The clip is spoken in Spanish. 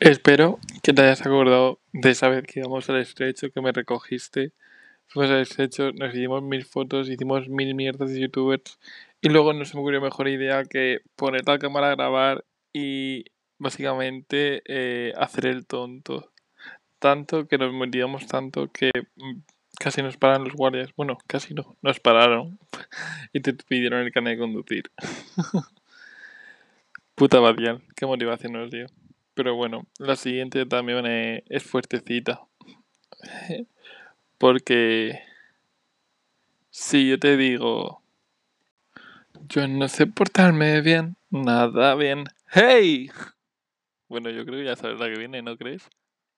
Espero que te hayas acordado de esa vez que íbamos al estrecho, que me recogiste. Fuimos al estrecho, nos hicimos mil fotos, hicimos mil mierdas de youtubers. Y luego no se me ocurrió mejor idea que poner la cámara a grabar y básicamente eh, hacer el tonto. Tanto que nos moríamos tanto que mm, casi nos paran los guardias. Bueno, casi no, nos pararon y te pidieron el carnet de conducir. Puta Badial, qué motivación nos dio. Pero bueno, la siguiente también es fuertecita. Porque si yo te digo, yo no sé portarme bien, nada bien. ¡Hey! Bueno, yo creo que ya sabes la que viene, ¿no crees?